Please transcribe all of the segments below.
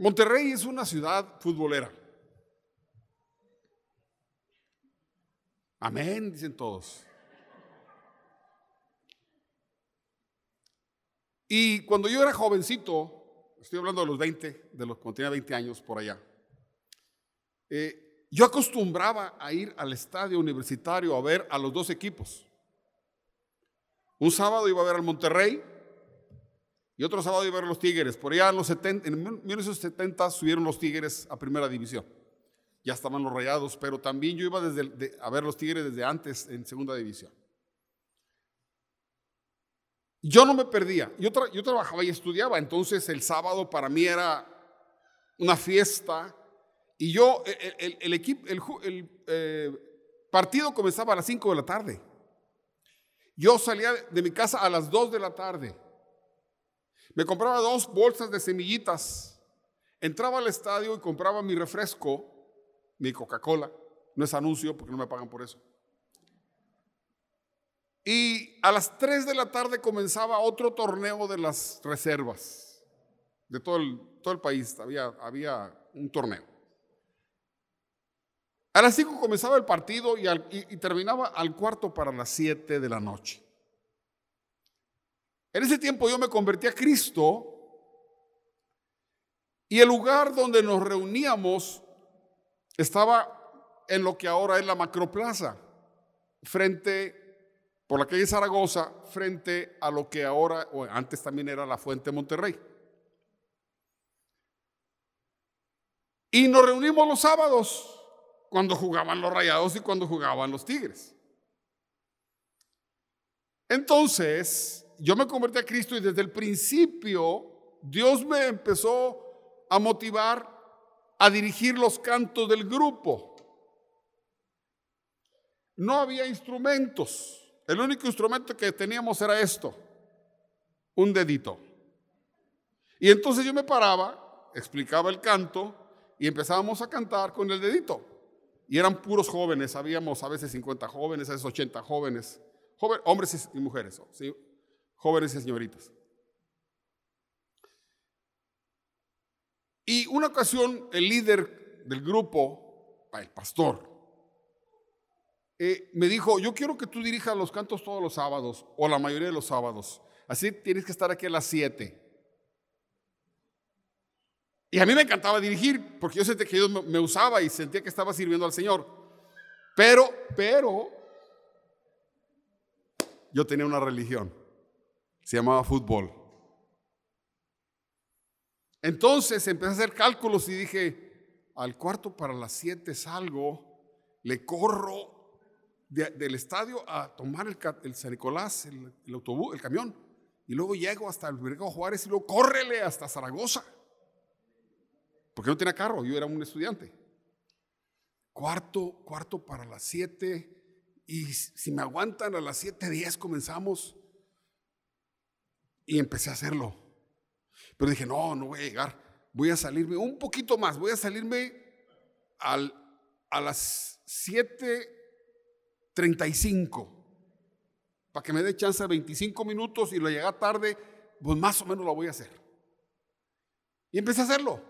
Monterrey es una ciudad futbolera. Amén, dicen todos. Y cuando yo era jovencito, estoy hablando de los 20, de los cuando tenía 20 años por allá, eh, yo acostumbraba a ir al estadio universitario a ver a los dos equipos. Un sábado iba a ver al Monterrey y otro sábado iba a ver los Tigres. Por allá en, los 70, en 1970 subieron los Tigres a primera división. Ya estaban los rayados, pero también yo iba desde, a ver los Tigres desde antes en segunda división. Yo no me perdía. Yo, yo trabajaba y estudiaba, entonces el sábado para mí era una fiesta. Y yo, el, equipo, el, eh, partido comenzaba a las 5 de la tarde. Yo salía de mi casa a las 2 de la tarde. Me compraba dos bolsas de semillitas. Entraba al estadio y compraba mi refresco, mi Coca-Cola. No es anuncio porque no me pagan por eso. Y a las 3 de la tarde comenzaba otro torneo de las reservas. De todo el, país había, un torneo. A las 5 comenzaba el partido y, terminaba al cuarto para las 7 de la noche. En ese tiempo yo me convertí a Cristo y el lugar donde nos reuníamos estaba en lo que ahora es la macroplaza, frente por la calle Zaragoza, frente a lo que ahora, o antes también era la Fuente Monterrey. Y nos reunimos los sábados cuando jugaban los Rayados y cuando jugaban los Tigres. Entonces, yo me convertí a Cristo y desde el principio Dios me empezó a motivar a dirigir los cantos del grupo. No había instrumentos. El único instrumento que teníamos era esto, un dedito. Y entonces yo me paraba, explicaba el canto y empezábamos a cantar con el dedito. Y eran puros jóvenes, habíamos a veces 50 jóvenes, a veces 80 jóvenes, hombres y mujeres, jóvenes y señoritas. Y una ocasión el líder del grupo, el pastor, eh, me dijo, yo quiero que tú dirijas los cantos todos los sábados, o la mayoría de los sábados. Así tienes que estar aquí a las 7. Y a mí me encantaba dirigir, porque yo sentía que Dios me usaba y sentía que estaba sirviendo al Señor. Pero, pero, yo tenía una religión, se llamaba fútbol. Entonces empecé a hacer cálculos y dije, al cuarto para las siete salgo, le corro del estadio a tomar el, San Nicolás, el, autobús, el camión, y luego llego hasta el Mercado Juárez y luego córrele hasta Zaragoza porque no tenía carro, yo era un estudiante. Cuarto, cuarto para las siete, y si me aguantan a las siete diez comenzamos. Y empecé a hacerlo. Pero dije, no, no voy a llegar, voy a salirme un poquito más, voy a salirme al, a las 7.35 para que me dé chance de 25 minutos y lo llega tarde, pues más o menos lo voy a hacer. Y empecé a hacerlo.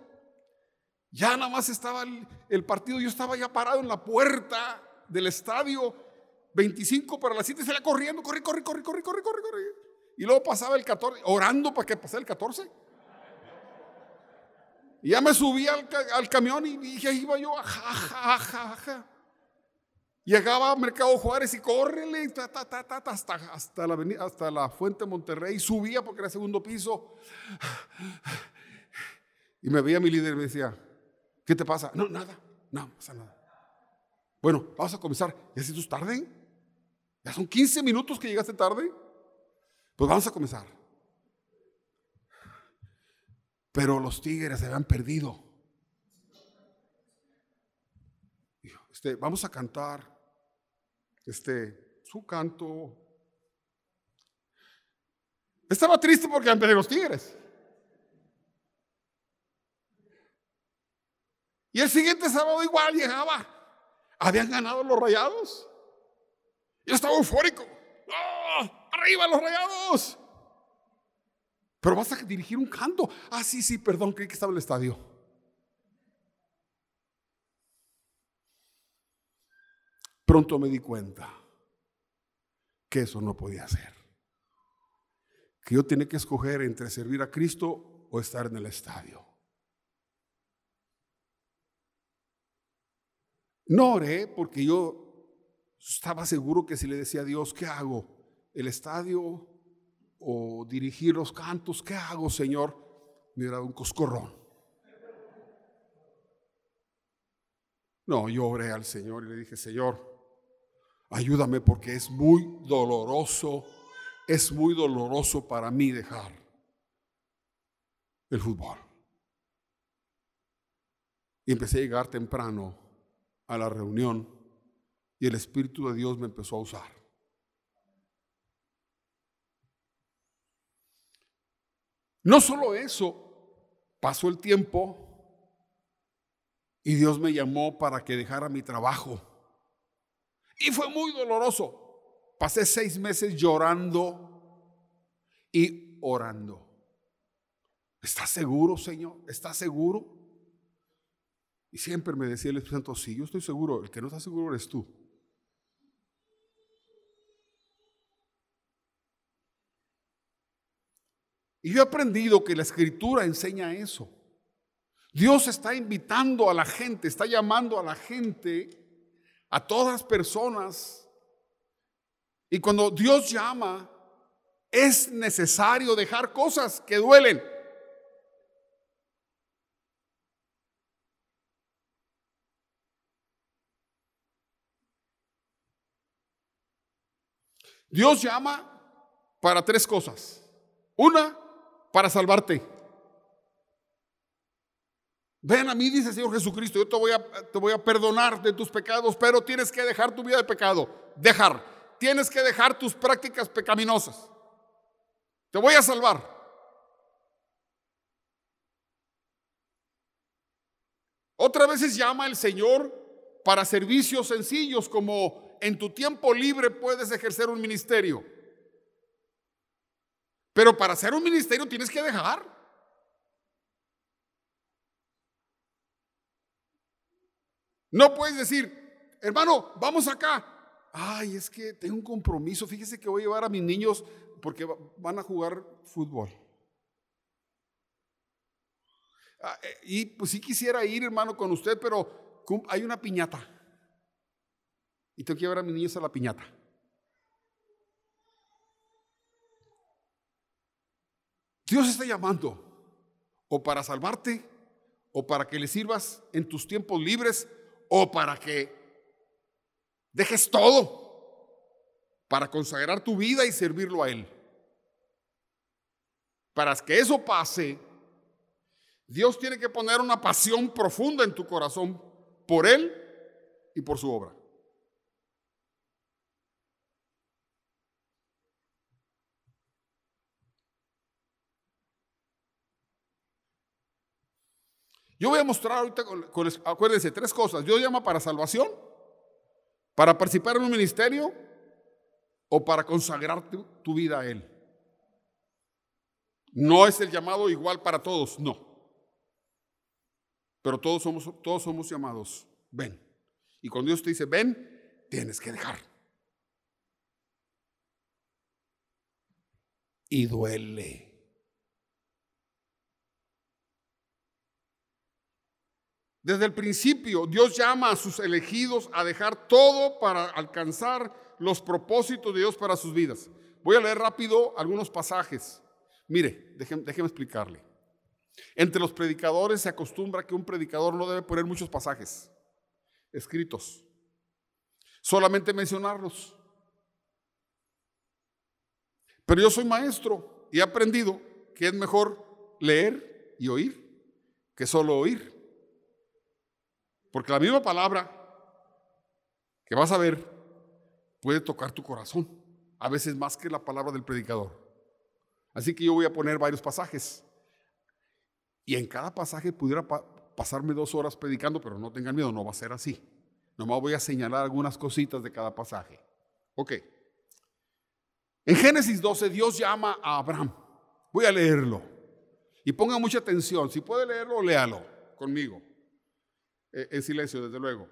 Ya nada más estaba el, partido, yo estaba ya parado en la puerta del estadio, 25 para las 7, se la corriendo, corre, corre, corre, corre, corre, corre, corre. Y luego pasaba el 14, orando para que pasara el 14. Y ya me subí al, camión y dije, iba yo, ja, ja, ja, Llegaba a Mercado Juárez y córrele hasta, hasta, la hasta la Fuente Monterrey. Subía porque era segundo piso. Y me veía mi líder y me decía, ¿Qué te pasa? No, nada, no, pasa nada. Bueno, vamos a comenzar. ¿Ya si tú tarde? ¿Ya son 15 minutos que llegaste tarde? Pues vamos a comenzar. Pero los tigres se habían perdido. Este, vamos a cantar este, su canto. Estaba triste porque han perdido los tigres. Y el siguiente sábado igual llegaba. Habían ganado los rayados. Yo estaba eufórico arriba los rayados. Pero vas a dirigir un canto. Ah, sí, sí, perdón, creí que estaba en el estadio. Pronto me di cuenta que eso no podía ser. Que yo tenía que escoger entre servir a Cristo o estar en el estadio. No oré porque yo estaba seguro que si le decía a Dios, ¿qué hago? ¿El estadio o dirigir los cantos? ¿Qué hago, Señor? Me hubiera dado un coscorrón. No, yo oré al Señor y le dije, Señor, ayúdame porque es muy doloroso, es muy doloroso para mí dejar el fútbol. Y empecé a llegar temprano a la reunión y el Espíritu de Dios me empezó a usar. No solo eso, pasó el tiempo y Dios me llamó para que dejara mi trabajo. Y fue muy doloroso. Pasé seis meses llorando y orando. ¿Estás seguro, Señor? ¿Estás seguro? Y siempre me decía el Espíritu Santo, sí, yo estoy seguro. El que no está seguro eres tú. Y yo he aprendido que la escritura enseña eso. Dios está invitando a la gente, está llamando a la gente, a todas las personas. Y cuando Dios llama, es necesario dejar cosas que duelen. Dios llama para tres cosas. Una, para salvarte. Ven a mí, dice el Señor Jesucristo, yo te voy, a, te voy a perdonar de tus pecados, pero tienes que dejar tu vida de pecado. Dejar. Tienes que dejar tus prácticas pecaminosas. Te voy a salvar. Otras veces llama el Señor para servicios sencillos como en tu tiempo libre puedes ejercer un ministerio. Pero para hacer un ministerio tienes que dejar. No puedes decir, hermano, vamos acá. Ay, es que tengo un compromiso. Fíjese que voy a llevar a mis niños porque van a jugar fútbol. Ah, eh, y pues sí quisiera ir, hermano, con usted, pero hay una piñata. Y tengo que llevar a mis niños a la piñata. Dios está llamando o para salvarte o para que le sirvas en tus tiempos libres o para que dejes todo para consagrar tu vida y servirlo a Él. Para que eso pase, Dios tiene que poner una pasión profunda en tu corazón por Él y por su obra. Yo voy a mostrar ahorita, acuérdense, tres cosas. Dios llama para salvación, para participar en un ministerio o para consagrar tu, tu vida a Él. No es el llamado igual para todos, no. Pero todos somos, todos somos llamados. Ven. Y cuando Dios te dice, ven, tienes que dejar. Y duele. Desde el principio, Dios llama a sus elegidos a dejar todo para alcanzar los propósitos de Dios para sus vidas. Voy a leer rápido algunos pasajes. Mire, déjeme, explicarle. Entre los predicadores se acostumbra que un predicador no debe poner muchos pasajes escritos, solamente mencionarlos. Pero yo soy maestro y he aprendido que es mejor leer y oír que solo oír. Porque la misma palabra que vas a ver puede tocar tu corazón, a veces más que la palabra del predicador. Así que yo voy a poner varios pasajes. Y en cada pasaje pudiera pasarme dos horas predicando, pero no tengan miedo, no va a ser así. Nomás voy a señalar algunas cositas de cada pasaje. Ok. En Génesis 12 Dios llama a Abraham. Voy a leerlo. Y ponga mucha atención. Si puede leerlo, léalo conmigo. Eh, en silencio, desde luego.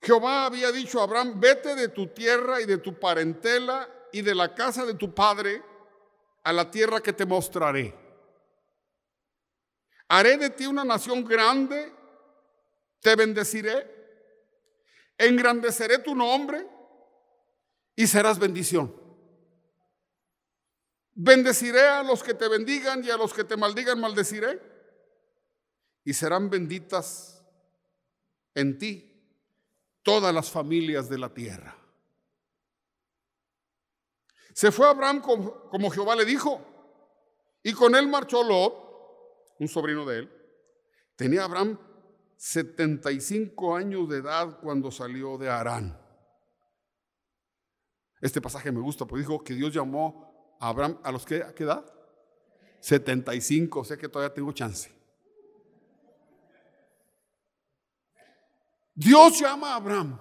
Jehová había dicho a Abraham, vete de tu tierra y de tu parentela y de la casa de tu padre a la tierra que te mostraré. Haré de ti una nación grande, te bendeciré, engrandeceré tu nombre y serás bendición. Bendeciré a los que te bendigan y a los que te maldigan maldeciré. Y serán benditas en ti todas las familias de la tierra. Se fue Abraham como, Jehová le dijo, y con él marchó Lot, un sobrino de él. Tenía Abraham 75 años de edad cuando salió de Arán. Este pasaje me gusta, porque dijo que Dios llamó a Abraham a los que, ¿a qué edad? 75, o sea que todavía tengo chance. Dios llama a Abraham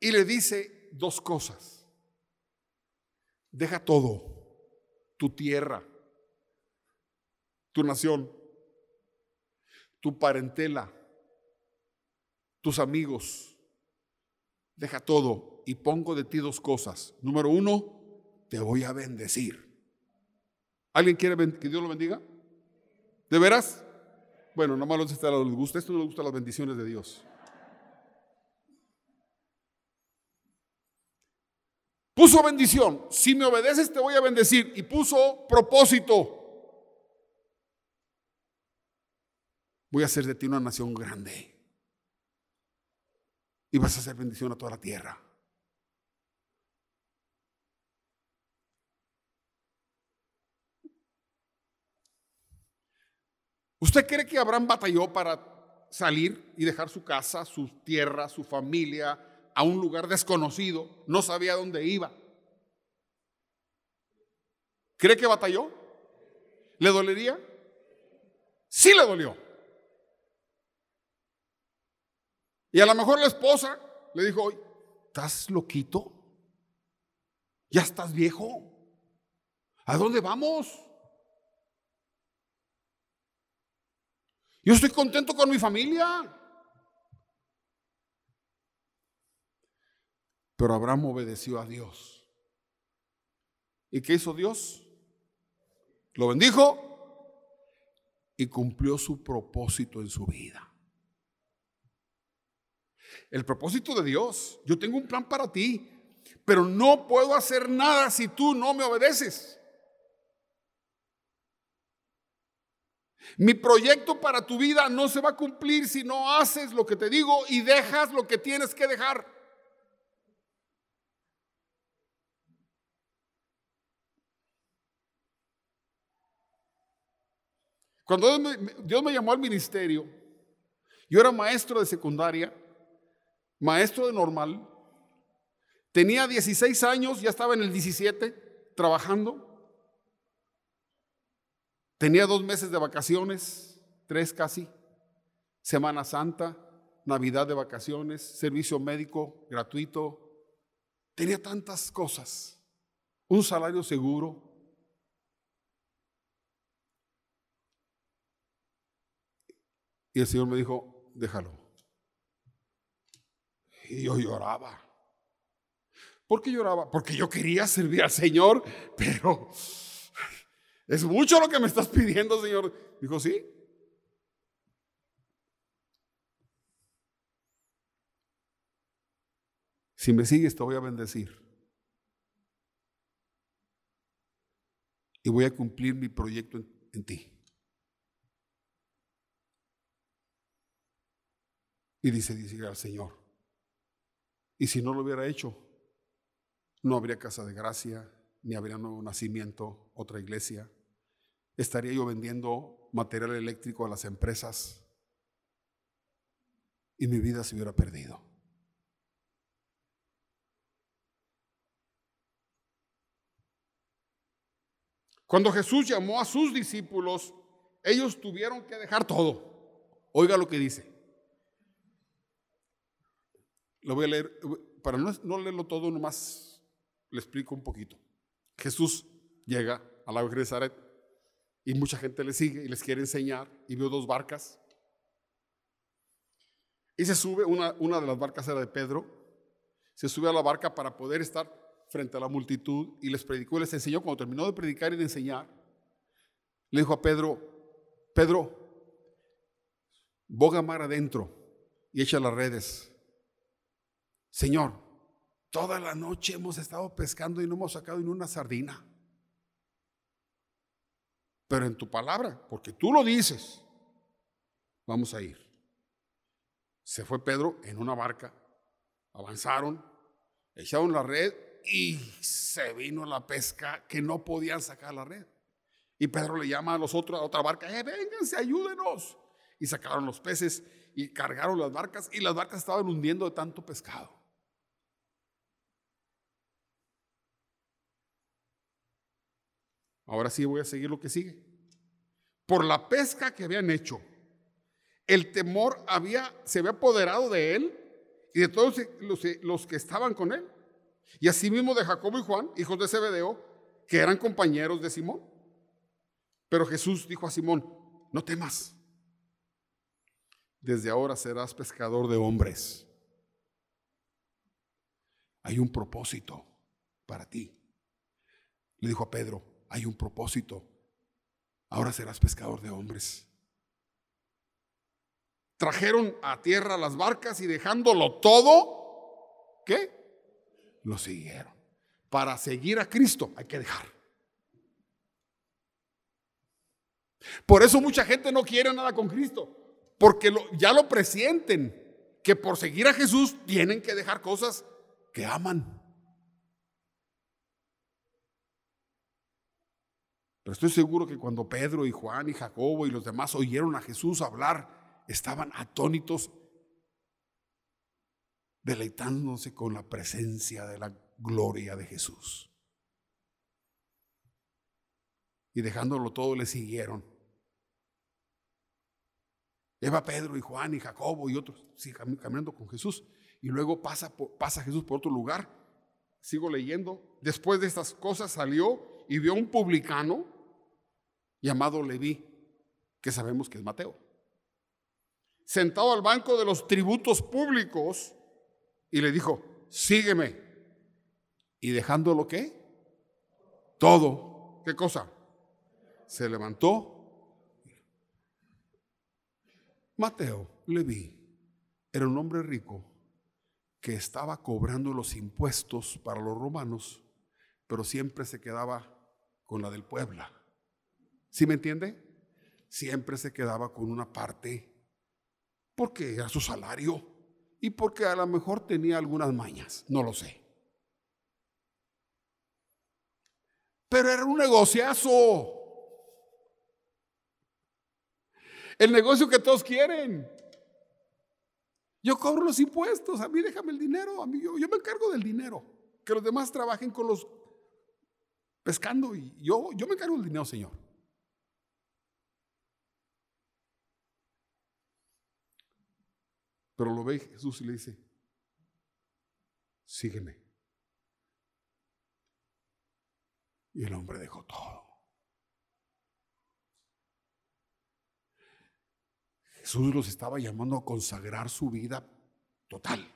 y le dice dos cosas. Deja todo, tu tierra, tu nación, tu parentela, tus amigos. Deja todo y pongo de ti dos cosas. Número uno, te voy a bendecir. ¿Alguien quiere que Dios lo bendiga? ¿De veras? Bueno, no malo les gusta, esto no le gusta las bendiciones de Dios. Puso bendición, si me obedeces te voy a bendecir. Y puso propósito. Voy a hacer de ti una nación grande. Y vas a hacer bendición a toda la tierra. ¿Usted cree que Abraham batalló para salir y dejar su casa, su tierra, su familia a un lugar desconocido? No sabía dónde iba. ¿Cree que batalló? ¿Le dolería? Sí le dolió. Y a lo mejor la esposa le dijo, ¿estás loquito? ¿Ya estás viejo? ¿A dónde vamos? Yo estoy contento con mi familia. Pero Abraham obedeció a Dios. ¿Y qué hizo Dios? Lo bendijo y cumplió su propósito en su vida. El propósito de Dios, yo tengo un plan para ti, pero no puedo hacer nada si tú no me obedeces. Mi proyecto para tu vida no se va a cumplir si no haces lo que te digo y dejas lo que tienes que dejar. Cuando Dios me, llamó al ministerio, yo era maestro de secundaria, maestro de normal, tenía 16 años, ya estaba en el 17 trabajando. Tenía dos meses de vacaciones, tres casi, Semana Santa, Navidad de vacaciones, servicio médico gratuito. Tenía tantas cosas, un salario seguro. Y el Señor me dijo, déjalo. Y yo lloraba. ¿Por qué lloraba? Porque yo quería servir al Señor, pero es mucho lo que me estás pidiendo, Señor. Dijo, sí. Si me sigues, te voy a bendecir. Y voy a cumplir mi proyecto en, ti. Y dice, dice al Señor. Y si no lo hubiera hecho, no habría casa de gracia, ni habría nuevo nacimiento, otra iglesia. Estaría yo vendiendo material eléctrico a las empresas y mi vida se hubiera perdido. Cuando Jesús llamó a sus discípulos, ellos tuvieron que dejar todo. Oiga lo que dice. Lo voy a leer, para no, no leerlo todo, nomás le explico un poquito. Jesús llega a la de Zaret y mucha gente le sigue y les quiere enseñar y veo dos barcas. Y se sube, una, una de las barcas era de Pedro, se sube a la barca para poder estar frente a la multitud y les predicó y les enseñó. Cuando terminó de predicar y de enseñar, le dijo a Pedro, Pedro, boga mar adentro y echa las redes. Señor, toda la noche hemos estado pescando y no hemos sacado ni una sardina. Pero en tu palabra, porque tú lo dices, vamos a ir. Se fue Pedro en una barca, avanzaron, echaron la red y se vino la pesca que no podían sacar la red. Y Pedro le llama a los otros, a otra barca, eh, vénganse, ayúdenos. Y sacaron los peces y cargaron las barcas y las barcas estaban hundiendo de tanto pescado. Ahora sí voy a seguir lo que sigue. Por la pesca que habían hecho, el temor había, se había apoderado de él y de todos los, los que estaban con él. Y asimismo de Jacobo y Juan, hijos de Zebedeo, que eran compañeros de Simón. Pero Jesús dijo a Simón, no temas, desde ahora serás pescador de hombres. Hay un propósito para ti. Le dijo a Pedro, hay un propósito. Ahora serás pescador de hombres. Trajeron a tierra las barcas y dejándolo todo, ¿qué? Lo siguieron. Para seguir a Cristo hay que dejar. Por eso mucha gente no quiere nada con Cristo, porque ya lo presienten, que por seguir a Jesús tienen que dejar cosas que aman. Pero estoy seguro que cuando Pedro y Juan y Jacobo y los demás oyeron a Jesús hablar, estaban atónitos, deleitándose con la presencia de la gloria de Jesús. Y dejándolo todo, le siguieron. Lleva Pedro y Juan y Jacobo y otros, caminando con Jesús. Y luego pasa, pasa Jesús por otro lugar. Sigo leyendo. Después de estas cosas salió y vio a un publicano llamado Leví, que sabemos que es Mateo, sentado al banco de los tributos públicos y le dijo, sígueme. Y dejando lo que? Todo. ¿Qué cosa? Se levantó. Mateo, Leví, era un hombre rico que estaba cobrando los impuestos para los romanos, pero siempre se quedaba con la del Puebla. ¿Sí me entiende? Siempre se quedaba con una parte porque era su salario y porque a lo mejor tenía algunas mañas, no lo sé. Pero era un negociazo. El negocio que todos quieren. Yo cobro los impuestos, a mí déjame el dinero, a mí yo, yo me encargo del dinero. Que los demás trabajen con los pescando y yo, yo me encargo del dinero, Señor. Pero lo ve Jesús y le dice, sígueme. Y el hombre dejó todo. Jesús los estaba llamando a consagrar su vida total.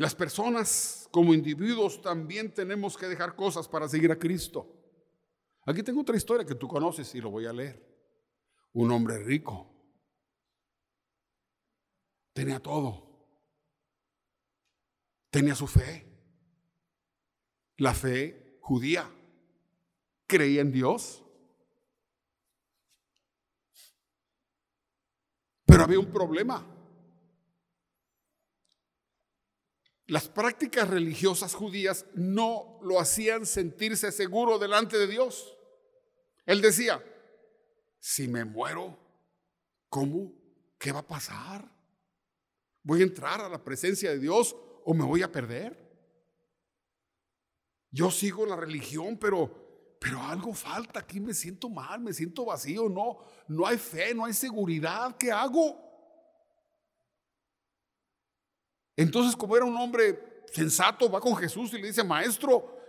Las personas como individuos también tenemos que dejar cosas para seguir a Cristo. Aquí tengo otra historia que tú conoces y lo voy a leer. Un hombre rico. Tenía todo. Tenía su fe. La fe judía. Creía en Dios. Pero había un problema. Las prácticas religiosas judías no lo hacían sentirse seguro delante de Dios. Él decía, si me muero, ¿cómo? ¿Qué va a pasar? ¿Voy a entrar a la presencia de Dios o me voy a perder? Yo sigo la religión, pero, pero algo falta. Aquí me siento mal, me siento vacío. No, no hay fe, no hay seguridad. ¿Qué hago? Entonces, como era un hombre sensato, va con Jesús y le dice, maestro,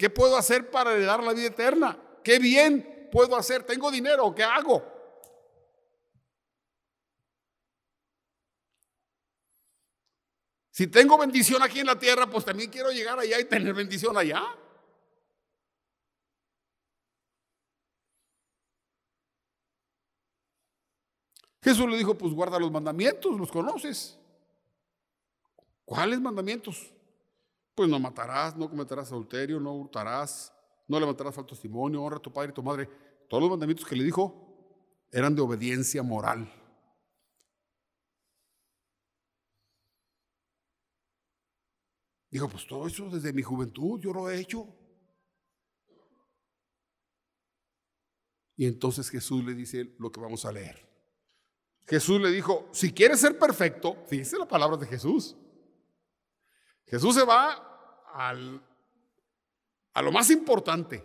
¿Qué puedo hacer para heredar la vida eterna? ¿Qué bien puedo hacer? ¿Tengo dinero? ¿Qué hago? Si tengo bendición aquí en la tierra, pues también quiero llegar allá y tener bendición allá. Jesús le dijo, pues guarda los mandamientos, los conoces. ¿Cuáles mandamientos? Pues no matarás, no cometerás adulterio, no hurtarás, no levantarás falso testimonio, honra a tu padre y tu madre. Todos los mandamientos que le dijo eran de obediencia moral. Dijo, pues todo eso desde mi juventud yo lo he hecho. Y entonces Jesús le dice lo que vamos a leer. Jesús le dijo, si quieres ser perfecto, fíjese la palabra de Jesús. Jesús se va al, a lo más importante.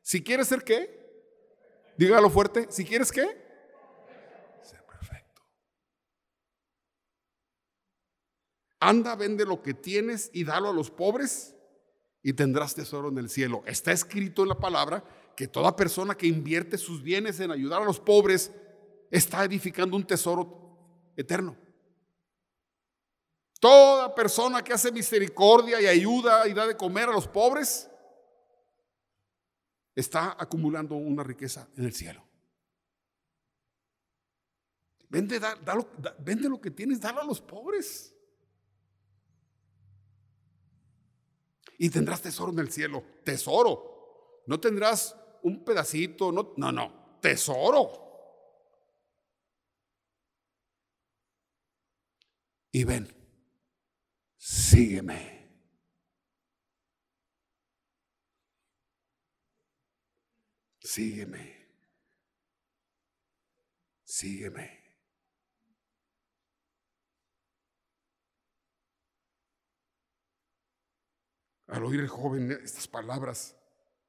Si quieres ser qué, dígalo fuerte, si quieres qué, ser perfecto. Anda, vende lo que tienes y dalo a los pobres y tendrás tesoro en el cielo. Está escrito en la palabra que toda persona que invierte sus bienes en ayudar a los pobres está edificando un tesoro eterno. Toda persona que hace misericordia y ayuda y da de comer a los pobres está acumulando una riqueza en el cielo. Vende, vende lo que tienes, dalo a los pobres. Y tendrás tesoro en el cielo. Tesoro. No tendrás un pedacito, no, no. Tesoro. y ven, sígueme. Sígueme. Sígueme. Al oír el joven estas palabras,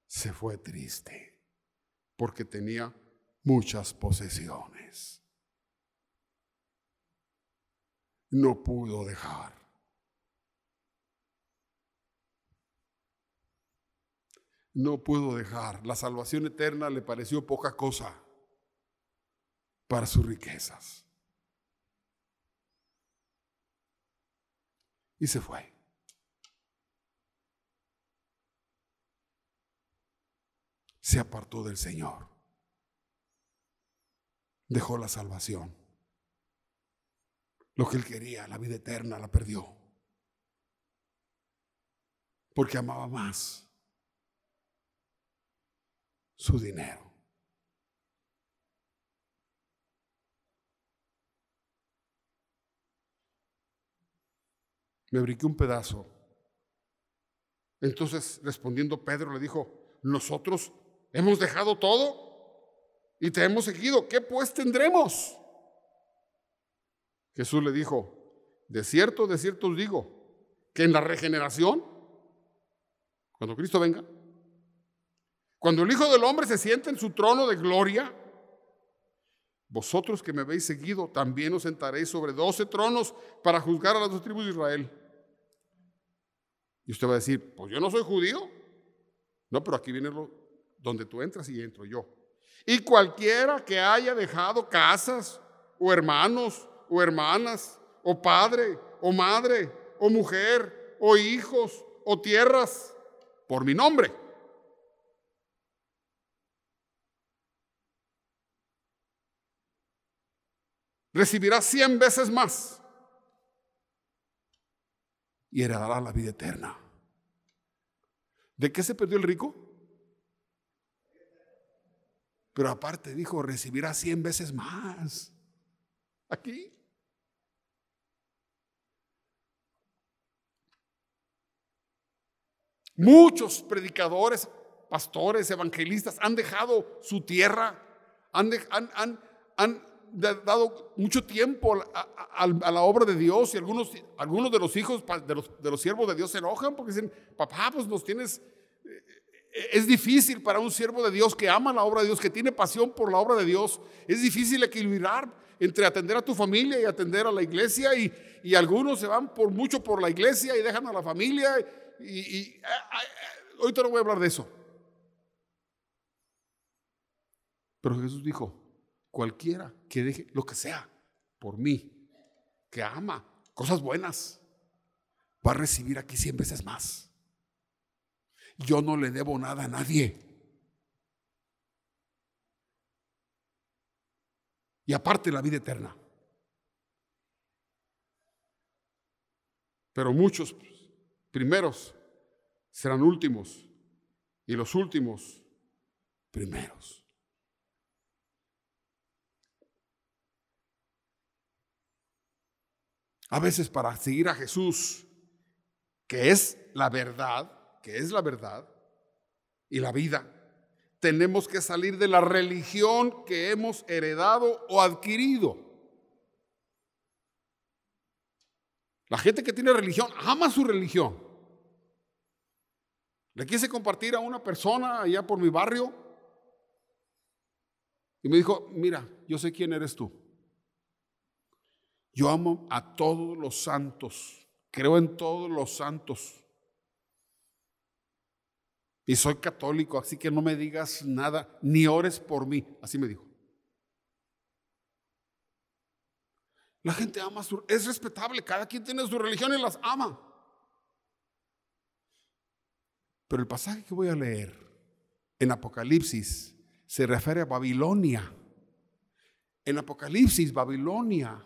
se fue triste porque tenía muchas posesiones. no pudo dejar. No pudo dejar. La salvación eterna le pareció poca cosa para sus riquezas. Y se fue. Se apartó del Señor. Dejó la salvación. Lo que él quería, la vida eterna, la perdió. Porque amaba más su dinero. Me brinqué un pedazo. Entonces, respondiendo Pedro, le dijo, nosotros hemos dejado todo y te hemos seguido. ¿Qué pues tendremos? Jesús le dijo, de cierto, de cierto os digo, que en la regeneración, cuando Cristo venga, cuando el Hijo del Hombre se siente en su trono de gloria, vosotros que me habéis seguido, también os sentaréis sobre doce tronos para juzgar a las dos tribus de Israel. Y usted va a decir, pues yo no soy judío. No, pero aquí viene lo, donde tú entras y entro yo. Y cualquiera que haya dejado casas o hermanos o hermanas, o padre, o madre, o mujer, o hijos, o tierras, por mi nombre. Recibirá cien veces más y heredará la vida eterna. ¿De qué se perdió el rico? Pero aparte dijo, recibirá cien veces más. Aquí. Muchos predicadores, pastores, evangelistas han dejado su tierra, han, dado mucho tiempo a, la obra de Dios y algunos, algunos de los hijos de los, de los siervos de Dios se enojan porque dicen, papá, pues nos tienes... Eh, es difícil para un siervo de Dios que ama la obra de Dios, que tiene pasión por la obra de Dios, es difícil equilibrar entre atender a tu familia y atender a la iglesia y, y algunos se van por mucho por la iglesia y dejan a la familia y, ahorita no voy a hablar de eso. Pero Jesús dijo, cualquiera que deje lo que sea por mí, que ama cosas buenas, va a recibir aquí cien veces más. Yo no le debo nada a nadie. Y aparte la vida eterna. Pero muchos primeros serán últimos y los últimos primeros. A veces para seguir a Jesús, que es la verdad, que es la verdad y la vida, tenemos que salir de la religión que hemos heredado o adquirido. La gente que tiene religión ama su religión. Le quise compartir a una persona allá por mi barrio y me dijo, mira, yo sé quién eres tú. Yo amo a todos los santos, creo en todos los santos. Y soy católico, así que no me digas nada, ni ores por mí, así me dijo. La gente ama su, es respetable, cada quien tiene su religión y las ama. Pero el pasaje que voy a leer en Apocalipsis se refiere a Babilonia. En Apocalipsis, Babilonia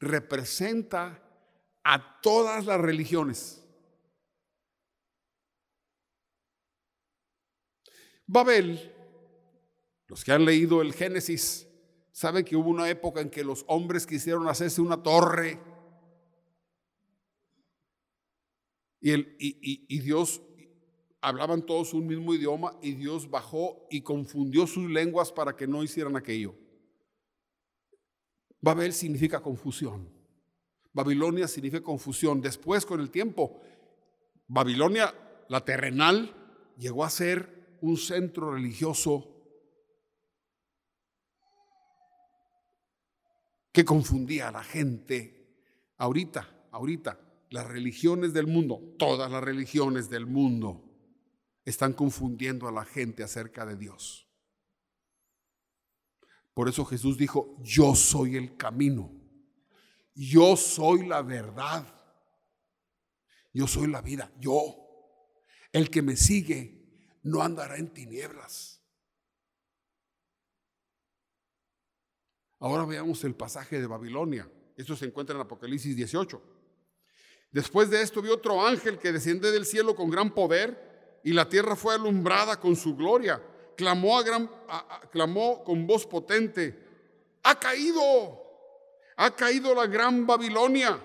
representa a todas las religiones. Babel, los que han leído el Génesis, saben que hubo una época en que los hombres quisieron hacerse una torre y, Dios, hablaban todos un mismo idioma y Dios bajó y confundió sus lenguas para que no hicieran aquello. Babel significa confusión. Babilonia significa confusión. Después, con el tiempo, Babilonia, la terrenal, llegó a ser un centro religioso que confundía a la gente. Ahorita, ahorita, las religiones del mundo, todas las religiones del mundo, están confundiendo a la gente acerca de Dios. Por eso Jesús dijo, yo soy el camino, yo soy la verdad, yo soy la vida, yo. El que me sigue no andará en tinieblas. Ahora veamos el pasaje de Babilonia. Esto se encuentra en Apocalipsis 18. Después de esto vi otro ángel que desciende del cielo con gran poder y la tierra fue alumbrada con su gloria clamó, a gran, clamó con voz potente, ha caído, ha caído la gran Babilonia.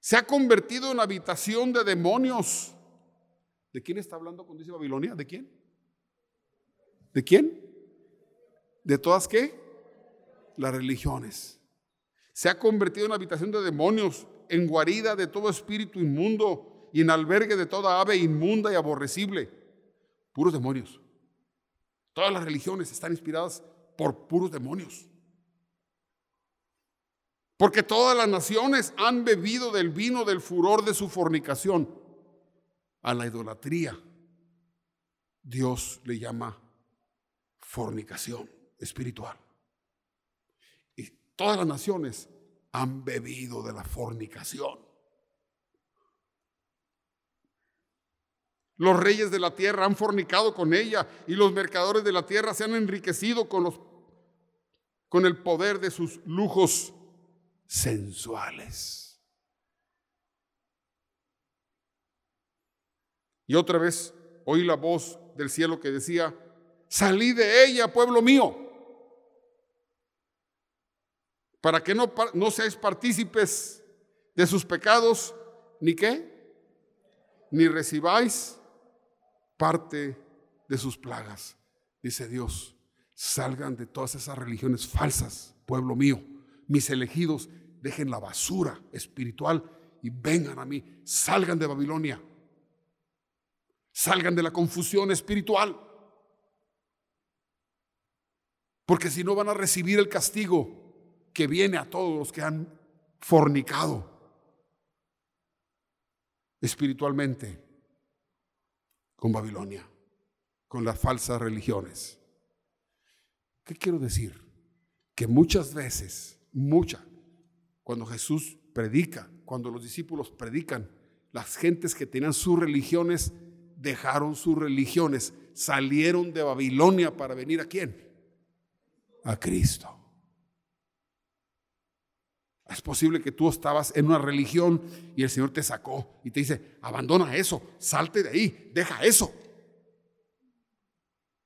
Se ha convertido en habitación de demonios. ¿De quién está hablando cuando dice Babilonia? ¿De quién? ¿De quién? ¿De todas qué? Las religiones. Se ha convertido en habitación de demonios, en guarida de todo espíritu inmundo y en albergue de toda ave inmunda y aborrecible puros demonios. Todas las religiones están inspiradas por puros demonios. Porque todas las naciones han bebido del vino del furor de su fornicación. A la idolatría, Dios le llama fornicación espiritual. Y todas las naciones han bebido de la fornicación. Los reyes de la tierra han fornicado con ella y los mercadores de la tierra se han enriquecido con, los, con el poder de sus lujos sensuales. Y otra vez oí la voz del cielo que decía, salí de ella, pueblo mío, para que no, no seáis partícipes de sus pecados, ni qué, ni recibáis parte de sus plagas. Dice Dios, salgan de todas esas religiones falsas, pueblo mío, mis elegidos, dejen la basura espiritual y vengan a mí, salgan de Babilonia, salgan de la confusión espiritual. Porque si no van a recibir el castigo que viene a todos los que han fornicado espiritualmente con Babilonia, con las falsas religiones. ¿Qué quiero decir? Que muchas veces, mucha, cuando Jesús predica, cuando los discípulos predican, las gentes que tenían sus religiones dejaron sus religiones, salieron de Babilonia para venir a quién? A Cristo. Es posible que tú estabas en una religión y el Señor te sacó y te dice, abandona eso, salte de ahí, deja eso.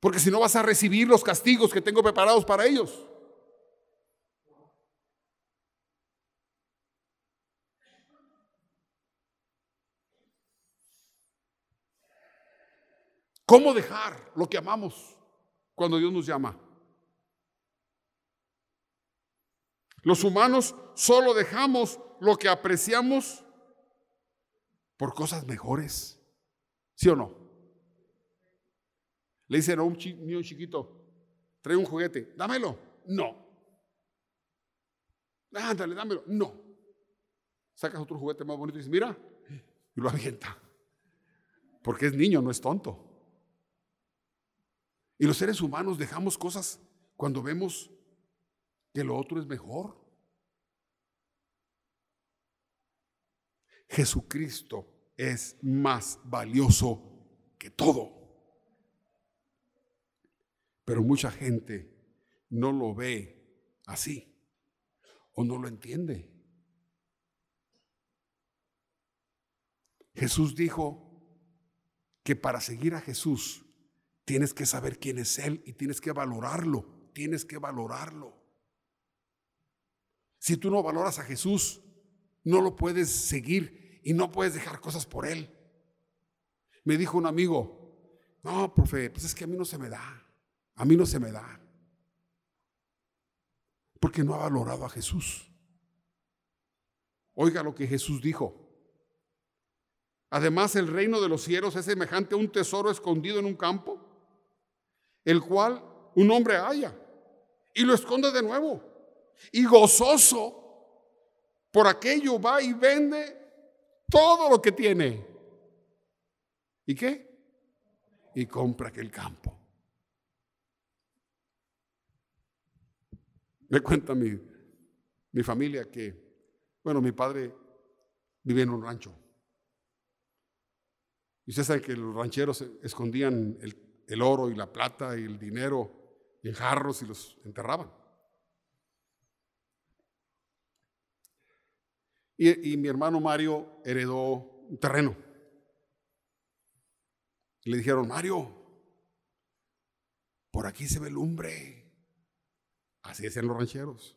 Porque si no vas a recibir los castigos que tengo preparados para ellos. ¿Cómo dejar lo que amamos cuando Dios nos llama? Los humanos solo dejamos lo que apreciamos por cosas mejores. ¿Sí o no? Le dicen a un niño chiquito, trae un juguete, dámelo. No. Ándale, dámelo. No. Sacas otro juguete más bonito y dices, mira, y lo avienta. Porque es niño, no es tonto. Y los seres humanos dejamos cosas cuando vemos que lo otro es mejor. Jesucristo es más valioso que todo. Pero mucha gente no lo ve así o no lo entiende. Jesús dijo que para seguir a Jesús Tienes que saber quién es Él y tienes que valorarlo. Tienes que valorarlo. Si tú no valoras a Jesús, no lo puedes seguir y no puedes dejar cosas por Él. Me dijo un amigo, no, profe, pues es que a mí no se me da. A mí no se me da. Porque no ha valorado a Jesús. Oiga lo que Jesús dijo. Además, el reino de los cielos es semejante a un tesoro escondido en un campo el cual un hombre haya y lo esconde de nuevo. Y gozoso por aquello va y vende todo lo que tiene. ¿Y qué? Y compra aquel campo. Me cuenta mi, mi familia que, bueno, mi padre vive en un rancho. Y usted sabe que los rancheros escondían el oro y la plata y el dinero en jarros y los enterraban. Y, mi hermano Mario heredó un terreno. le dijeron, Mario, por aquí se ve lumbre. Así decían los rancheros.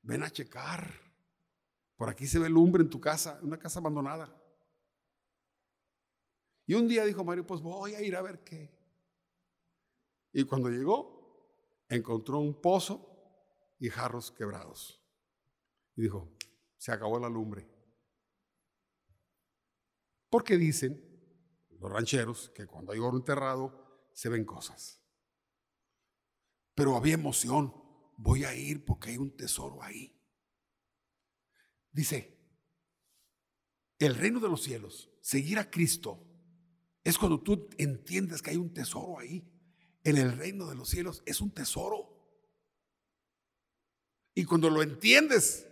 Ven a checar. Por aquí se ve lumbre en tu casa, una casa abandonada. Y un día dijo Mario, pues voy a ir a ver qué. Y cuando llegó, encontró un pozo y jarros quebrados. Y dijo, se acabó la lumbre. Porque dicen los rancheros que cuando hay oro enterrado se ven cosas. Pero había emoción. Voy a ir porque hay un tesoro ahí. Dice, el reino de los cielos, seguir a Cristo, es cuando tú entiendes que hay un tesoro ahí en el reino de los cielos es un tesoro. Y cuando lo entiendes,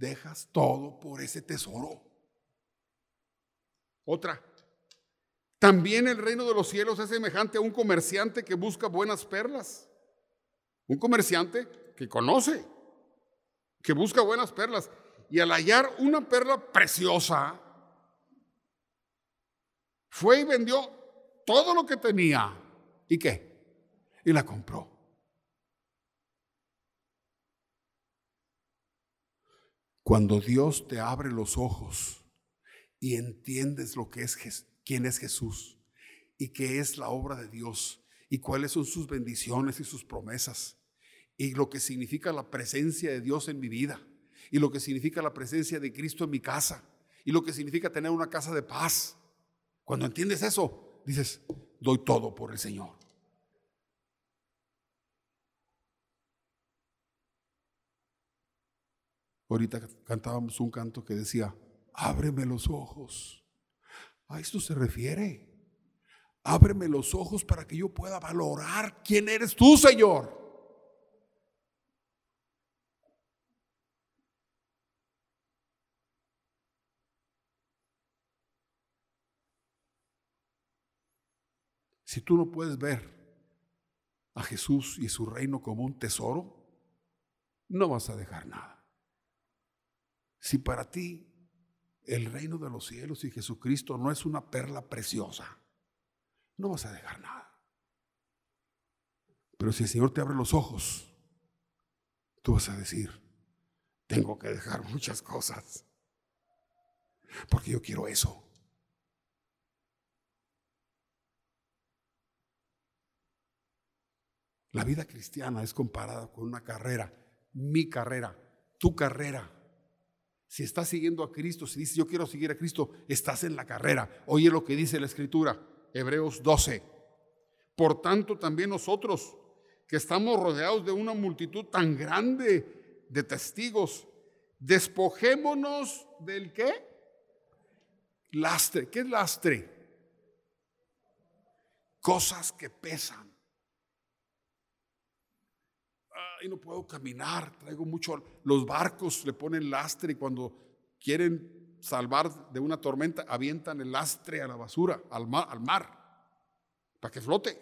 dejas todo por ese tesoro. Otra. También el reino de los cielos es semejante a un comerciante que busca buenas perlas. Un comerciante que conoce, que busca buenas perlas. Y al hallar una perla preciosa, fue y vendió todo lo que tenía. ¿Y qué? Y la compró. Cuando Dios te abre los ojos y entiendes lo que es quién es Jesús y qué es la obra de Dios y cuáles son sus bendiciones y sus promesas y lo que significa la presencia de Dios en mi vida y lo que significa la presencia de Cristo en mi casa y lo que significa tener una casa de paz. Cuando entiendes eso, dices, doy todo por el Señor. Ahorita cantábamos un canto que decía, ábreme los ojos. A esto se refiere. Ábreme los ojos para que yo pueda valorar quién eres tú, Señor. Si tú no puedes ver a Jesús y su reino como un tesoro, no vas a dejar nada. Si para ti el reino de los cielos y Jesucristo no es una perla preciosa, no vas a dejar nada. Pero si el Señor te abre los ojos, tú vas a decir, tengo que dejar muchas cosas, porque yo quiero eso. La vida cristiana es comparada con una carrera, mi carrera, tu carrera. Si estás siguiendo a Cristo, si dices yo quiero seguir a Cristo, estás en la carrera. Oye lo que dice la Escritura, Hebreos 12. Por tanto, también nosotros, que estamos rodeados de una multitud tan grande de testigos, despojémonos del qué? Lastre. ¿Qué es lastre? Cosas que pesan y no puedo caminar, traigo mucho. Los barcos le ponen lastre y cuando quieren salvar de una tormenta, avientan el lastre a la basura, al mar, al mar para que flote.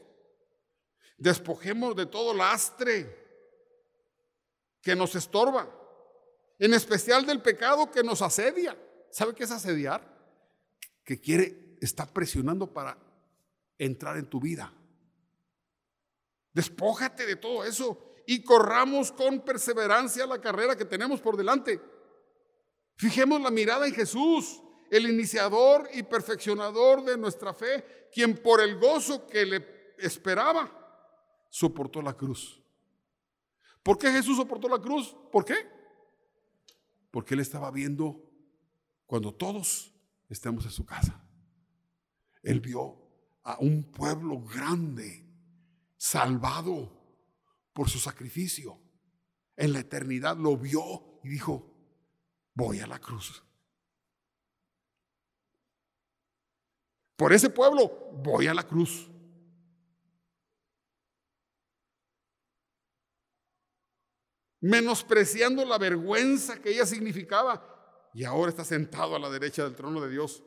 Despojemos de todo lastre que nos estorba, en especial del pecado que nos asedia. ¿Sabe qué es asediar? Que quiere, está presionando para entrar en tu vida. Despójate de todo eso y corramos con perseverancia la carrera que tenemos por delante. Fijemos la mirada en Jesús, el iniciador y perfeccionador de nuestra fe, quien por el gozo que le esperaba, soportó la cruz. ¿Por qué Jesús soportó la cruz? ¿Por qué? Porque él estaba viendo cuando todos estemos en su casa. Él vio a un pueblo grande, salvado, por su sacrificio. En la eternidad lo vio y dijo, voy a la cruz. Por ese pueblo voy a la cruz. Menospreciando la vergüenza que ella significaba. Y ahora está sentado a la derecha del trono de Dios.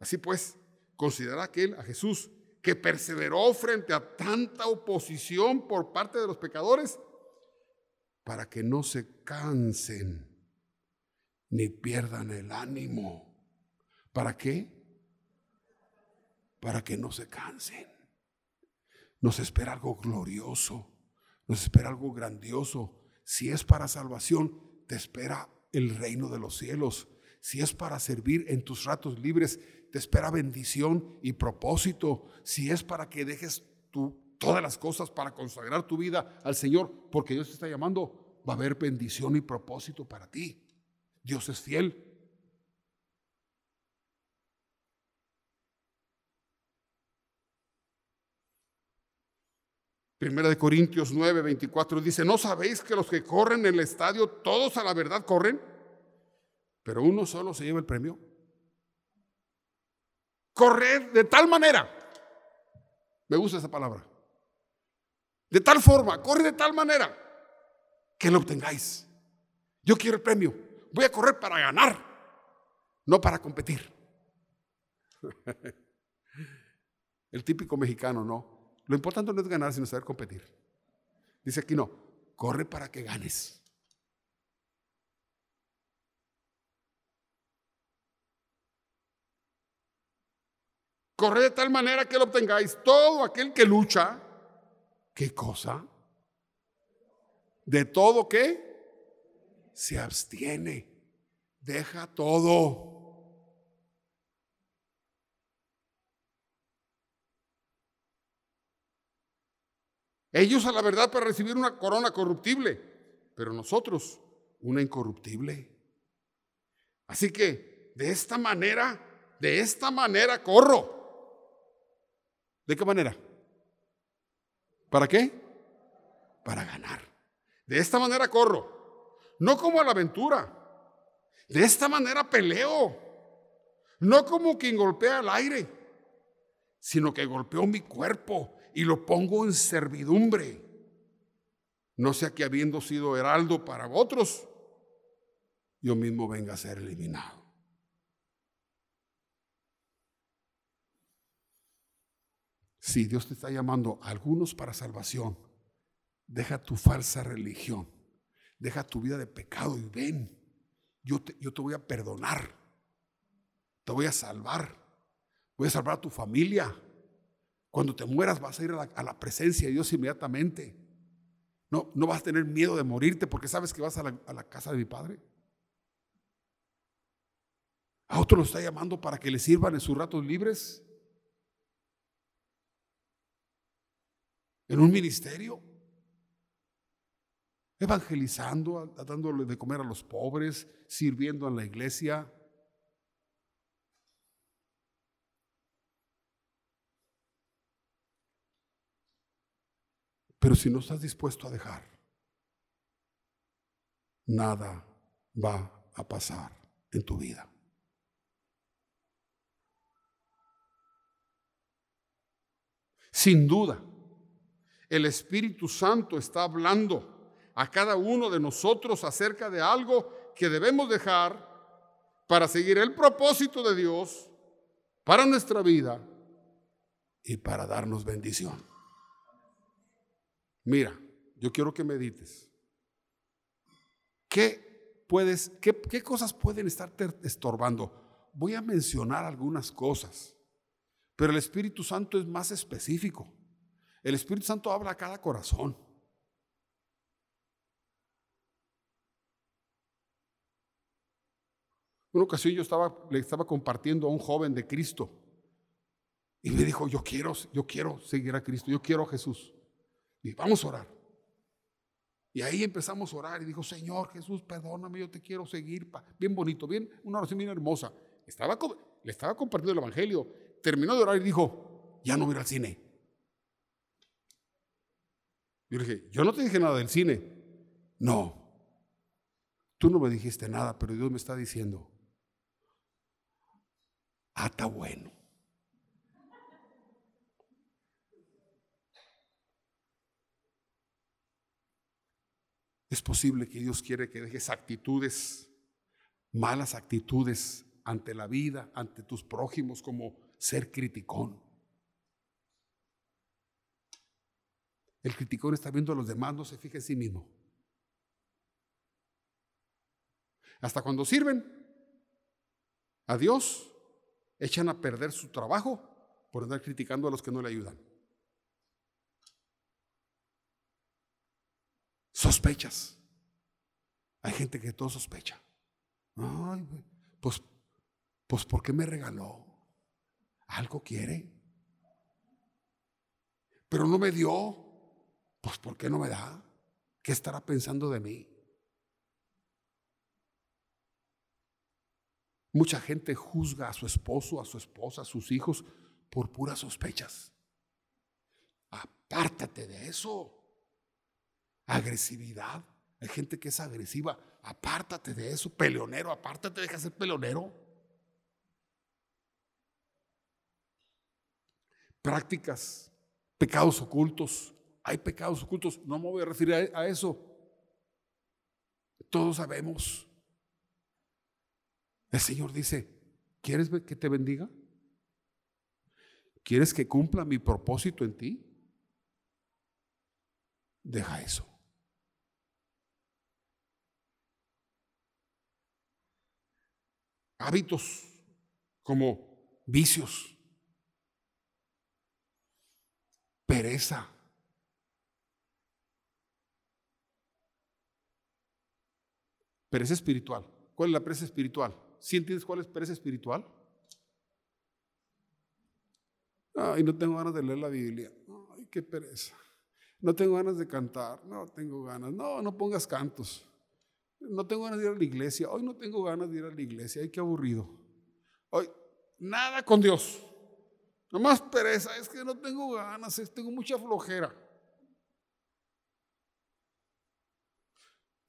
Así pues, considera aquel a Jesús que perseveró frente a tanta oposición por parte de los pecadores, para que no se cansen ni pierdan el ánimo. ¿Para qué? Para que no se cansen. Nos espera algo glorioso, nos espera algo grandioso. Si es para salvación, te espera el reino de los cielos. Si es para servir en tus ratos libres, te espera bendición y propósito. Si es para que dejes tú todas las cosas para consagrar tu vida al Señor, porque Dios te está llamando, va a haber bendición y propósito para ti. Dios es fiel. Primera de Corintios 9, 24 dice, ¿no sabéis que los que corren en el estadio, todos a la verdad corren? Pero uno solo se lleva el premio. Corred de tal manera. Me gusta esa palabra. De tal forma, corre de tal manera que lo obtengáis. Yo quiero el premio. Voy a correr para ganar, no para competir. El típico mexicano, no. Lo importante no es ganar, sino saber competir. Dice aquí no, corre para que ganes. Corre de tal manera que lo obtengáis. Todo aquel que lucha, ¿qué cosa? De todo que se abstiene. Deja todo. Ellos a la verdad para recibir una corona corruptible, pero nosotros una incorruptible. Así que de esta manera, de esta manera corro. ¿De qué manera? ¿Para qué? Para ganar. De esta manera corro. No como a la aventura. De esta manera peleo. No como quien golpea al aire, sino que golpeo mi cuerpo y lo pongo en servidumbre. No sea que habiendo sido heraldo para otros, yo mismo venga a ser eliminado. Si Dios te está llamando a algunos para salvación, deja tu falsa religión, deja tu vida de pecado y ven, yo te, yo te voy a perdonar, te voy a salvar, voy a salvar a tu familia. Cuando te mueras vas a ir a la, presencia de Dios inmediatamente. No, no vas a tener miedo de morirte porque sabes que vas a la, a la casa de mi Padre. A otro lo está llamando para que le sirvan en sus ratos libres. En un ministerio. Evangelizando, dándole de comer a los pobres, sirviendo en la iglesia. Pero si no estás dispuesto a dejar, nada va a pasar en tu vida. Sin duda, el Espíritu Santo está hablando a cada uno de nosotros acerca de algo que debemos dejar para seguir el propósito de Dios para nuestra vida y para darnos bendición. Mira, yo quiero que medites. ¿Qué puedes, qué, cosas pueden estarte estorbando? Voy a mencionar algunas cosas. Pero el Espíritu Santo es más específico. El Espíritu Santo habla a cada corazón. Una ocasión yo estaba, le estaba compartiendo a un joven de Cristo y me dijo, yo quiero, yo quiero seguir a Cristo, yo quiero a Jesús. Y vamos a orar. Y ahí empezamos a orar y dijo, Señor Jesús, perdóname, yo te quiero seguir. Bien bonito, bien, una oración bien hermosa. Estaba, le estaba compartiendo el Evangelio terminó de orar y dijo, ya no voy al cine. Yo le dije, yo no te dije nada del cine. No, tú no me dijiste nada, pero Dios me está diciendo, ah, está bueno. Es posible que Dios quiere que dejes actitudes, malas actitudes ante la vida, ante tus prójimos, como ser criticón. El criticón está viendo a los demás, no se fija en sí mismo. Hasta cuando sirven a Dios, echan a perder su trabajo por andar criticando a los que no le ayudan. Sospechas. Hay gente que todo sospecha. Ay, pues, pues, ¿por qué me regaló? algo quiere. Pero no me dio. Pues ¿por qué no me da? ¿Qué estará pensando de mí? Mucha gente juzga a su esposo, a su esposa, a sus hijos por puras sospechas. Apártate de eso. Agresividad. Hay gente que es agresiva. Apártate de eso. Peleonero, apártate, deja de ser peleonero. prácticas, pecados ocultos. Hay pecados ocultos, no me voy a referir a, eso. Todos sabemos. El Señor dice, ¿quieres que te bendiga? ¿Quieres que cumpla mi propósito en ti? Deja eso. Hábitos como vicios, pereza. Pereza espiritual. ¿Cuál es la pereza espiritual? ¿Sí entiendes cuál es pereza espiritual? Ay, no tengo ganas de leer la Biblia. Ay, qué pereza. No tengo ganas de cantar. No tengo ganas. No, no pongas cantos. No tengo ganas de ir a la iglesia. Hoy no tengo ganas de ir a la iglesia. Ay, qué aburrido. Hoy, nada con Dios. No más pereza, es que no tengo ganas, tengo mucha flojera.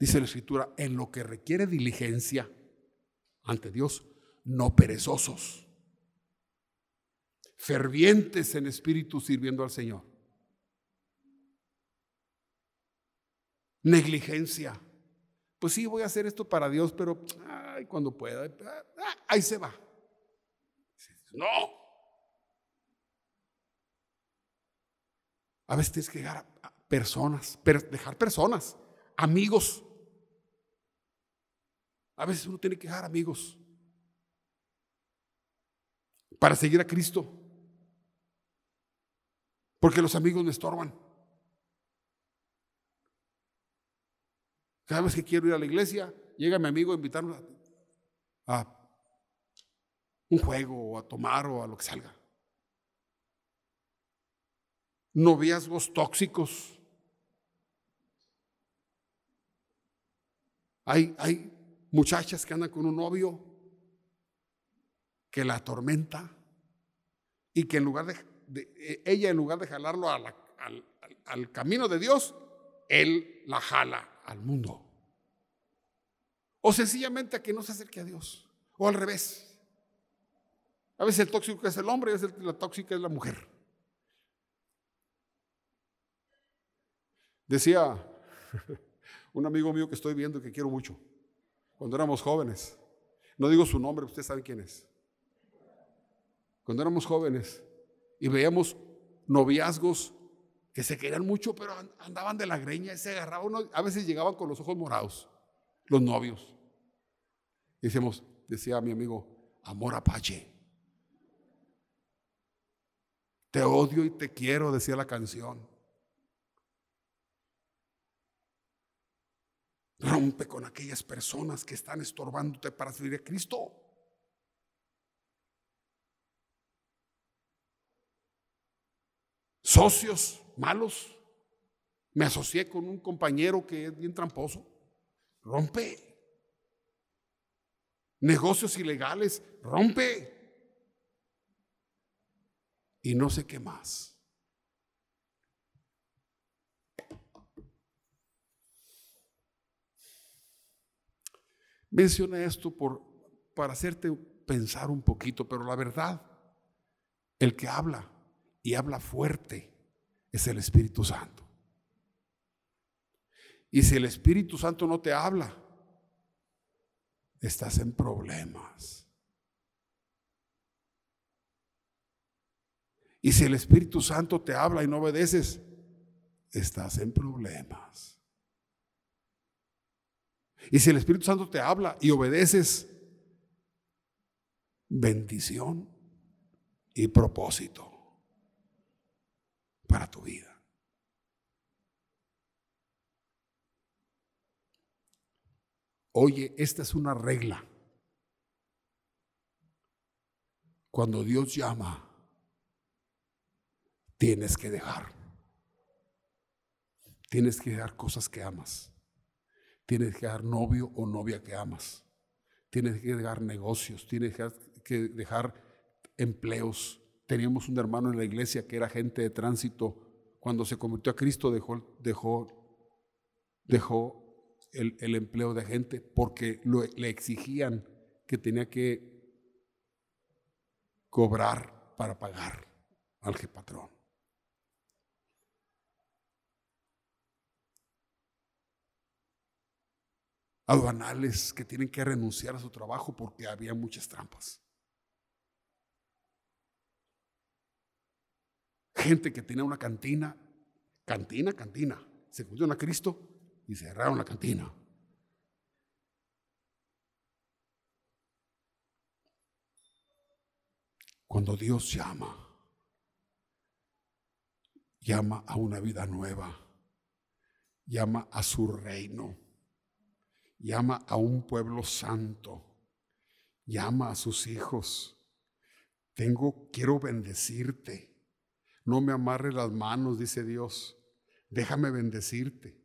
Dice la escritura, en lo que requiere diligencia ante Dios, no perezosos. fervientes en espíritu sirviendo al Señor. Negligencia. Pues sí, voy a hacer esto para Dios, pero ay, cuando pueda, ah, ahí se va. No. A veces tienes que dejar a personas, dejar personas, amigos. A veces uno tiene que dejar amigos para seguir a Cristo. Porque los amigos me estorban. Cada vez que quiero ir a la iglesia, llega mi amigo a invitarme a, un juego o a tomar o a lo que salga. Noviazgos tóxicos. Hay, hay muchachas que andan con un novio que la atormenta y que en lugar de, ella en lugar de jalarlo al camino de Dios, él la jala al mundo. O sencillamente a que no se acerque a Dios. O al revés. A veces el tóxico es el hombre y la tóxica es la mujer. Decía un amigo mío que estoy viendo que quiero mucho, cuando éramos jóvenes, no digo su nombre, usted sabe quién es. Cuando éramos jóvenes y veíamos noviazgos que se querían mucho, pero andaban de la greña y se agarraban. A veces llegaban con los ojos morados, los novios. Y decíamos, decía mi amigo, amor apache. Te odio y te quiero, decía la canción. Rompe con aquellas personas que están estorbándote para servir a Cristo. Socios malos. Me asocié con un compañero que es bien tramposo. Rompe. Negocios ilegales. Rompe. Y no sé qué más. Mencioné esto por, para hacerte pensar un poquito, pero la verdad, el que habla y habla fuerte es el Espíritu Santo. Y si el Espíritu Santo no te habla, estás en problemas. Y si el Espíritu Santo te habla y no obedeces, estás en problemas. Y si el Espíritu Santo te habla y obedeces, bendición y propósito para tu vida. Oye, esta es una regla. Cuando Dios llama, tienes que dejar. Tienes que dejar cosas que amas. Tienes que dejar novio o novia que amas. Tienes que dejar negocios. Tienes que dejar empleos Teníamos un hermano en la iglesia que era agente de tránsito. Cuando se convirtió a Cristo dejó, dejó, dejó el, empleo de agente porque le exigían que tenía que cobrar para pagar al patrón. Aduanales que tienen que renunciar a su trabajo porque había muchas trampas. Gente que tenía una cantina, cantina, cantina. Se convirtieron a Cristo y cerraron la cantina. Cuando Dios llama, llama a una vida nueva, llama a su reino, llama a un pueblo santo, llama a sus hijos. Tengo, quiero bendecirte. No me amarre las manos, dice Dios. Déjame bendecirte.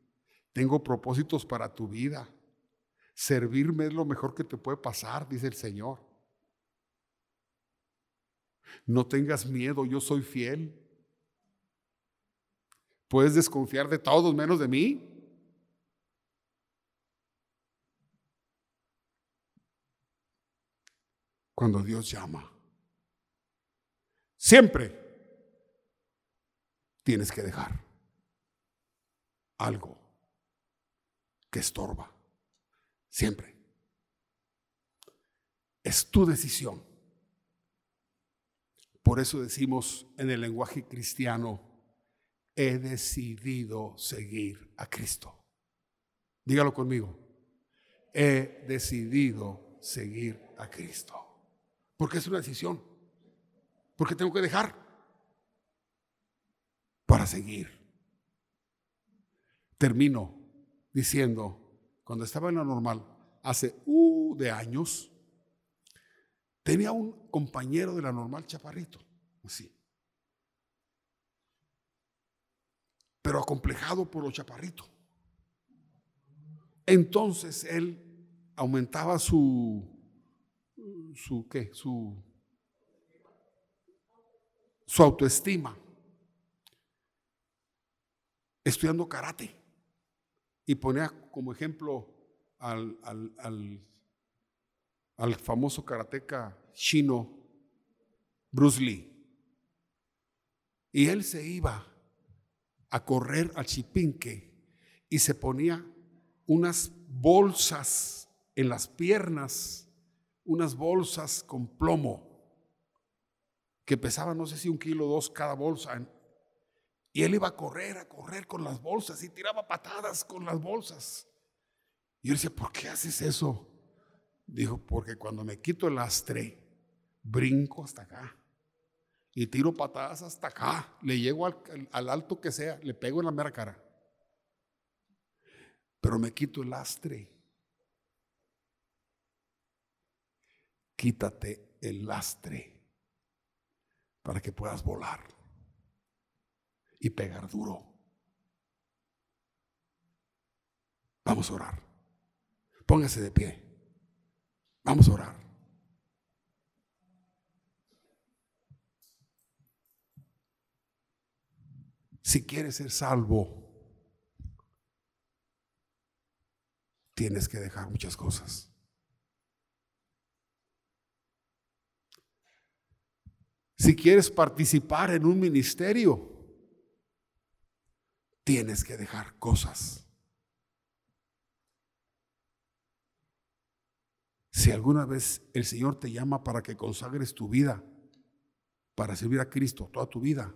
Tengo propósitos para tu vida. Servirme es lo mejor que te puede pasar, dice el Señor. No tengas miedo, yo soy fiel. Puedes desconfiar de todos menos de mí. Cuando Dios llama, siempre tienes que dejar algo que estorba. Siempre. Es tu decisión. Por eso decimos en el lenguaje cristiano, he decidido seguir a Cristo. Dígalo conmigo. He decidido seguir a Cristo. Porque es una decisión. Porque tengo que dejar para seguir. Termino diciendo, cuando estaba en la normal, hace uh, de años, tenía un compañero de la normal chaparrito, así. Pero acomplejado por los chaparritos. Entonces él aumentaba su, su, ¿qué? Su, su autoestima estudiando karate y ponía como ejemplo al, al, al, famoso karateca chino Bruce Lee. Y él se iba a correr al chipinque y se ponía unas bolsas en las piernas, unas bolsas con plomo, que pesaban no sé si un kilo o dos cada bolsa. Y él iba a correr, a correr con las bolsas y tiraba patadas con las bolsas. Y yo decía, ¿por qué haces eso? Dijo, porque cuando me quito el lastre, brinco hasta acá. Y tiro patadas hasta acá. Le llego al, al alto que sea, le pego en la mera cara pero me quito el lastre. Quítate el lastre para que puedas volar y pegar duro. Vamos a orar. Póngase de pie. Vamos a orar. Si quieres ser salvo, tienes que dejar muchas cosas. Si quieres participar en un ministerio, tienes que dejar cosas. Si alguna vez el Señor te llama para que consagres tu vida, para servir a Cristo toda tu vida,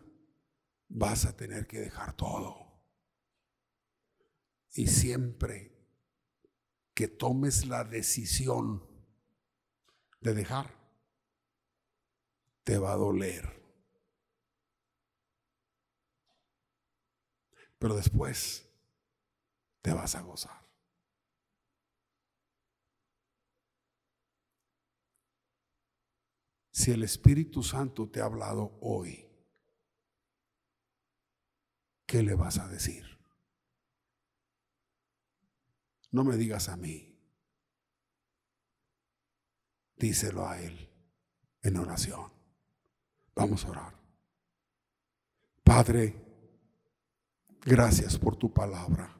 vas a tener que dejar todo. Y siempre que tomes la decisión de dejar, te va a doler. Pero después te vas a gozar. Si el Espíritu Santo te ha hablado hoy, ¿qué le vas a decir? No me digas a mí. Díselo a Él en oración. Vamos a orar. Padre, gracias por tu palabra.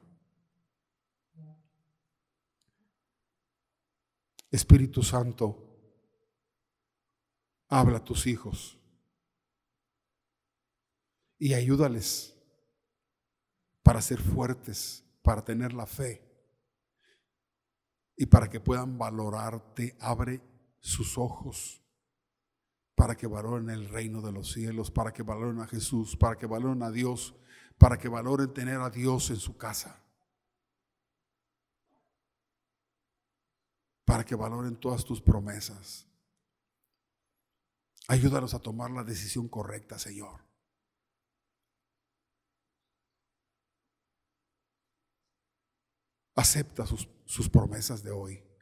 Espíritu Santo, habla a tus hijos y ayúdales para ser fuertes, para tener la fe y para que puedan valorarte, abre sus ojos para que valoren el reino de los cielos, para que valoren a Jesús, para que valoren a Dios, para que valoren tener a Dios en su casa, para que valoren todas tus promesas. Ayúdanos a tomar la decisión correcta, Señor. Acepta sus, sus promesas de hoy.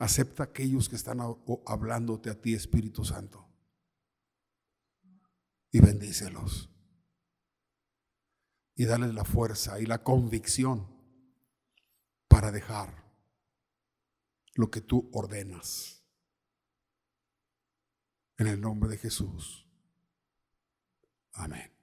Acepta aquellos que están hablándote a ti, Espíritu Santo. Y bendícelos. Y dale la fuerza y la convicción para dejar lo que tú ordenas. En el nombre de Jesús. Amén.